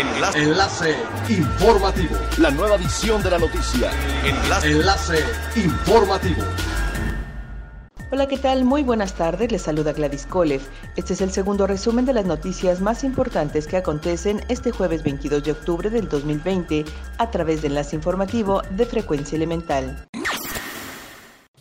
Enlace. Enlace informativo. La nueva edición de la noticia. Enlace. Enlace informativo. Hola, ¿qué tal? Muy buenas tardes. Les saluda Gladys Kolev. Este es el segundo resumen de las noticias más importantes que acontecen este jueves 22 de octubre del 2020 a través de Enlace Informativo de Frecuencia Elemental.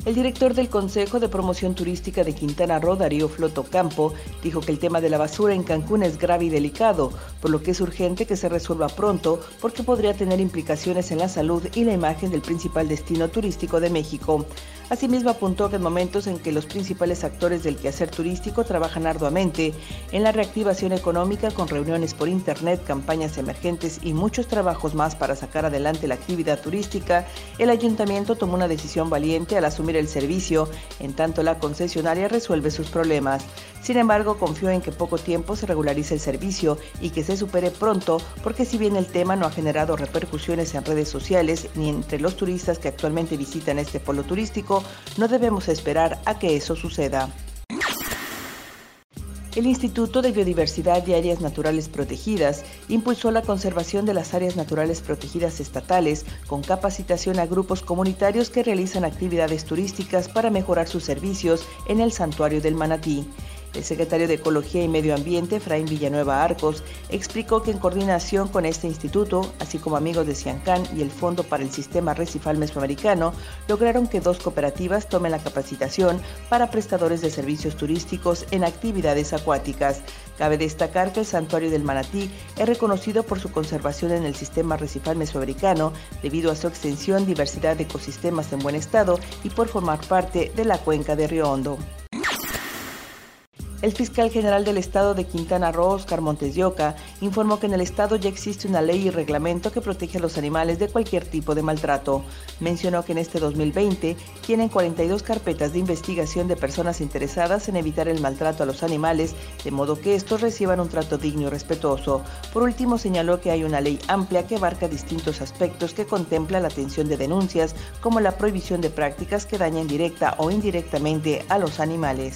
El director del Consejo de Promoción Turística de Quintana Roo, Darío Floto Campo, dijo que el tema de la basura en Cancún es grave y delicado, por lo que es urgente que se resuelva pronto porque podría tener implicaciones en la salud y la imagen del principal destino turístico de México. Asimismo, apuntó que en momentos en que los principales actores del quehacer turístico trabajan arduamente en la reactivación económica con reuniones por Internet, campañas emergentes y muchos trabajos más para sacar adelante la actividad turística, el ayuntamiento tomó una decisión valiente al asumir el servicio, en tanto la concesionaria resuelve sus problemas. Sin embargo, confió en que poco tiempo se regularice el servicio y que se supere pronto, porque si bien el tema no ha generado repercusiones en redes sociales ni entre los turistas que actualmente visitan este polo turístico, no debemos esperar a que eso suceda. El Instituto de Biodiversidad y Áreas Naturales Protegidas impulsó la conservación de las áreas naturales protegidas estatales con capacitación a grupos comunitarios que realizan actividades turísticas para mejorar sus servicios en el santuario del Manatí. El secretario de Ecología y Medio Ambiente, Efraín Villanueva Arcos, explicó que en coordinación con este instituto, así como amigos de Ciancán y el Fondo para el Sistema Recifal Mesoamericano, lograron que dos cooperativas tomen la capacitación para prestadores de servicios turísticos en actividades acuáticas. Cabe destacar que el Santuario del Manatí es reconocido por su conservación en el sistema recifal mesoamericano debido a su extensión, diversidad de ecosistemas en buen estado y por formar parte de la cuenca de Río Hondo. El fiscal general del estado de Quintana Roo, Oscar Montes de Oca, informó que en el estado ya existe una ley y reglamento que protege a los animales de cualquier tipo de maltrato. Mencionó que en este 2020 tienen 42 carpetas de investigación de personas interesadas en evitar el maltrato a los animales, de modo que estos reciban un trato digno y respetuoso. Por último, señaló que hay una ley amplia que abarca distintos aspectos que contempla la atención de denuncias, como la prohibición de prácticas que dañen directa o indirectamente a los animales.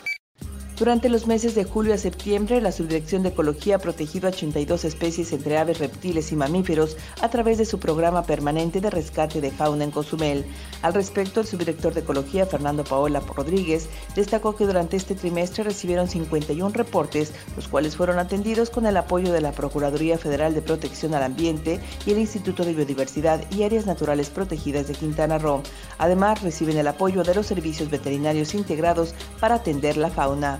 Durante los meses de julio a septiembre, la Subdirección de Ecología ha protegido 82 especies entre aves, reptiles y mamíferos a través de su programa permanente de rescate de fauna en Cozumel. Al respecto, el subdirector de Ecología, Fernando Paola Rodríguez, destacó que durante este trimestre recibieron 51 reportes, los cuales fueron atendidos con el apoyo de la Procuraduría Federal de Protección al Ambiente y el Instituto de Biodiversidad y Áreas Naturales Protegidas de Quintana Roo. Además, reciben el apoyo de los servicios veterinarios integrados para atender la fauna.